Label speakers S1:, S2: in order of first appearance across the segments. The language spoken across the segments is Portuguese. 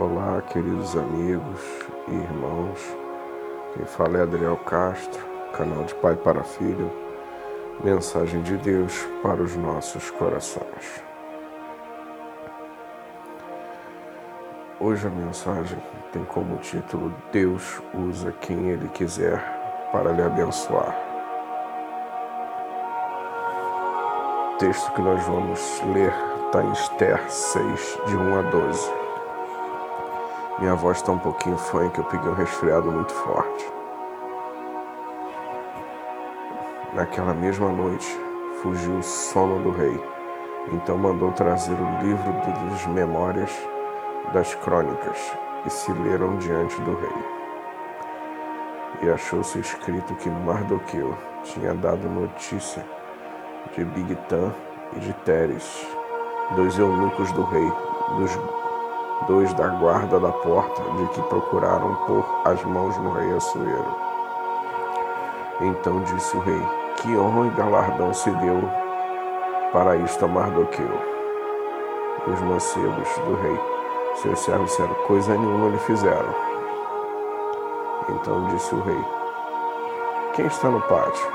S1: Olá, queridos amigos e irmãos. Quem fala é Adriel Castro, canal de Pai para Filho. Mensagem de Deus para os nossos corações. Hoje a mensagem tem como título Deus usa quem Ele quiser para lhe abençoar. O texto que nós vamos ler está em Esther 6, de 1 a 12. Minha voz está um pouquinho funk, eu peguei um resfriado muito forte. Naquela mesma noite, fugiu o sono do rei. Então mandou trazer o livro das memórias das crônicas e se leram diante do rei. E achou-se escrito que Mardoqueu tinha dado notícia de Bigtan e de Teres, dois eunucos do rei, dos dois da guarda da porta, de que procuraram pôr as mãos no rei Assuero. Então disse o rei: Que honra e galardão se deu para isto a Mardoqueu. Os mancebos do rei, seus servos disseram: Coisa nenhuma lhe fizeram. Então disse o rei: Quem está no pátio?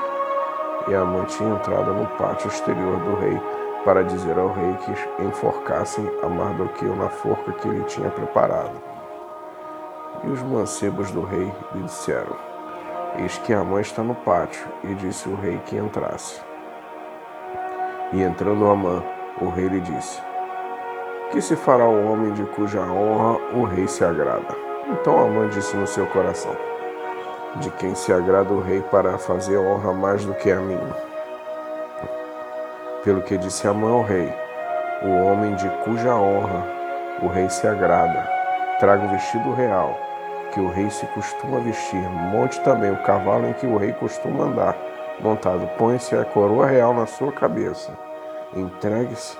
S1: E a mãe tinha entrado no pátio exterior do rei para dizer ao rei que enforcassem a Mardoqueu na forca que ele tinha preparado. E os mancebos do rei lhe disseram: Eis que a mãe está no pátio, e disse o rei que entrasse. E entrando Amã, o rei lhe disse: Que se fará o homem de cuja honra o rei se agrada? Então Amã disse no seu coração: De quem se agrada o rei para fazer honra mais do que a mim? Pelo que disse Amã ao rei: O homem de cuja honra o rei se agrada, traga o vestido real, que o rei se costuma vestir, monte também o cavalo em que o rei costuma andar, montado, põe-se a coroa real na sua cabeça, entregue-se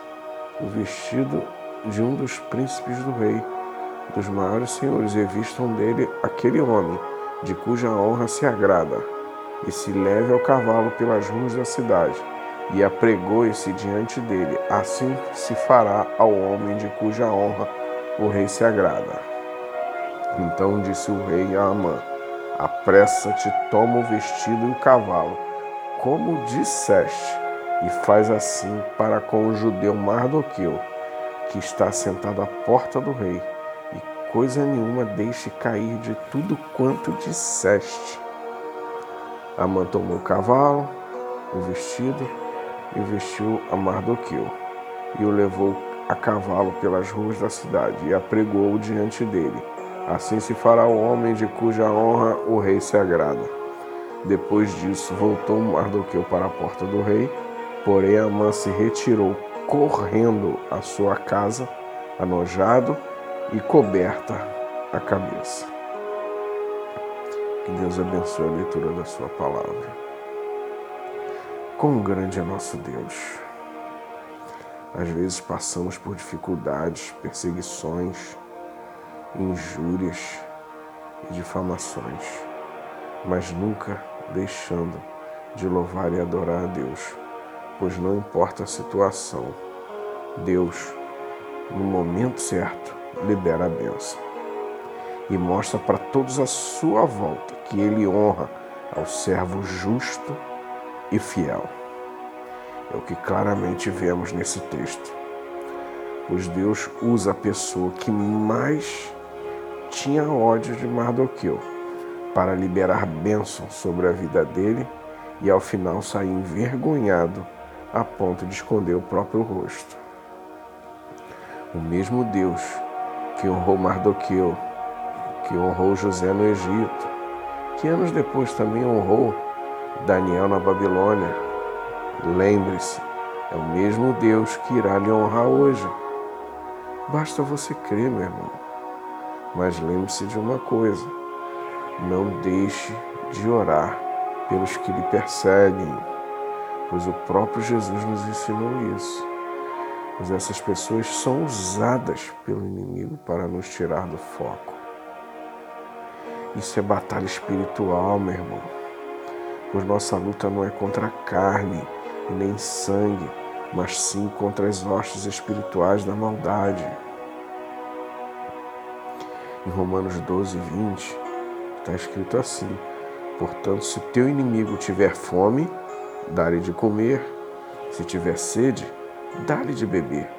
S1: o vestido de um dos príncipes do rei, dos maiores senhores, e vistam dele aquele homem, de cuja honra se agrada, e se leve ao cavalo pelas ruas da cidade e apregou-se diante dele. Assim se fará ao homem de cuja honra o rei se agrada. Então disse o rei a Amã: Apressa-te, toma o vestido e o cavalo, como disseste, e faz assim para com o judeu Mardoqueu, que está sentado à porta do rei, e coisa nenhuma deixe cair de tudo quanto disseste. Amã tomou o cavalo, o vestido, e vestiu a Mardoqueu, e o levou a cavalo pelas ruas da cidade, e apregou diante dele. Assim se fará o homem de cuja honra o rei se agrada. Depois disso, voltou Mardoqueu para a porta do rei, porém Amã se retirou correndo à sua casa, anojado e coberta a cabeça. Que Deus abençoe a leitura da sua palavra. Quão grande é nosso Deus! Às vezes passamos por dificuldades, perseguições, injúrias e difamações, mas nunca deixando de louvar e adorar a Deus, pois não importa a situação, Deus, no momento certo, libera a bênção e mostra para todos à sua volta que Ele honra ao servo justo e fiel. É o que claramente vemos nesse texto. Pois Deus usa a pessoa que mais tinha ódio de Mardoqueu para liberar bênção sobre a vida dele e ao final sair envergonhado a ponto de esconder o próprio rosto. O mesmo Deus que honrou Mardoqueu, que honrou José no Egito, que anos depois também honrou Daniel na Babilônia. Lembre-se, é o mesmo Deus que irá lhe honrar hoje. Basta você crer, meu irmão. Mas lembre-se de uma coisa: não deixe de orar pelos que lhe perseguem, pois o próprio Jesus nos ensinou isso. Pois essas pessoas são usadas pelo inimigo para nos tirar do foco. Isso é batalha espiritual, meu irmão pois nossa luta não é contra a carne e nem sangue, mas sim contra as hostes espirituais da maldade. Em Romanos 12, 20, está escrito assim: Portanto, se teu inimigo tiver fome, dá-lhe de comer, se tiver sede, dá-lhe de beber,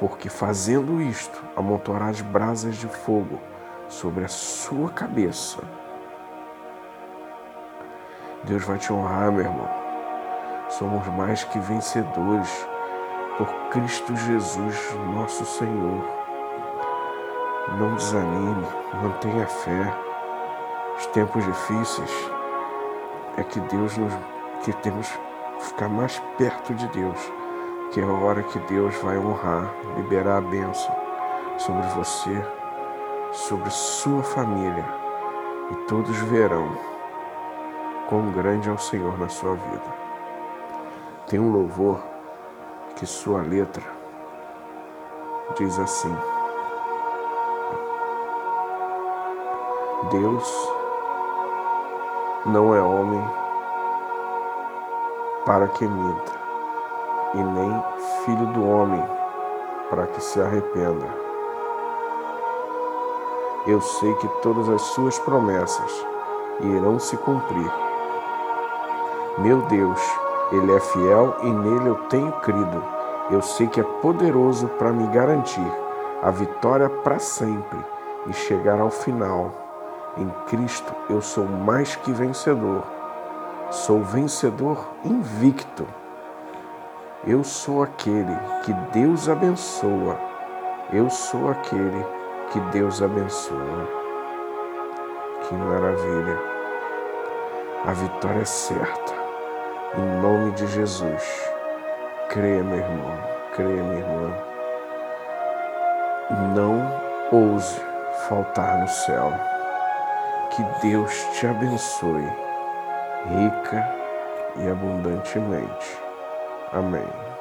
S1: porque fazendo isto, amontoarás brasas de fogo sobre a sua cabeça. Deus vai te honrar, meu irmão. Somos mais que vencedores por Cristo Jesus, nosso Senhor. Não desanime, mantenha fé. Os tempos difíceis é que Deus nos que temos que ficar mais perto de Deus, que é a hora que Deus vai honrar, liberar a bênção sobre você, sobre sua família, e todos verão quão grande é o Senhor na sua vida. Tem um louvor que sua letra diz assim: Deus não é homem para que minta, e nem filho do homem para que se arrependa. Eu sei que todas as suas promessas irão se cumprir. Meu Deus, Ele é fiel e nele eu tenho crido. Eu sei que é poderoso para me garantir a vitória para sempre e chegar ao final. Em Cristo eu sou mais que vencedor. Sou vencedor invicto. Eu sou aquele que Deus abençoa. Eu sou aquele que Deus abençoa. Que maravilha. A vitória é certa. Em nome de Jesus. Creia, meu irmão. Creia, minha irmã. Não ouse faltar no céu. Que Deus te abençoe rica e abundantemente. Amém.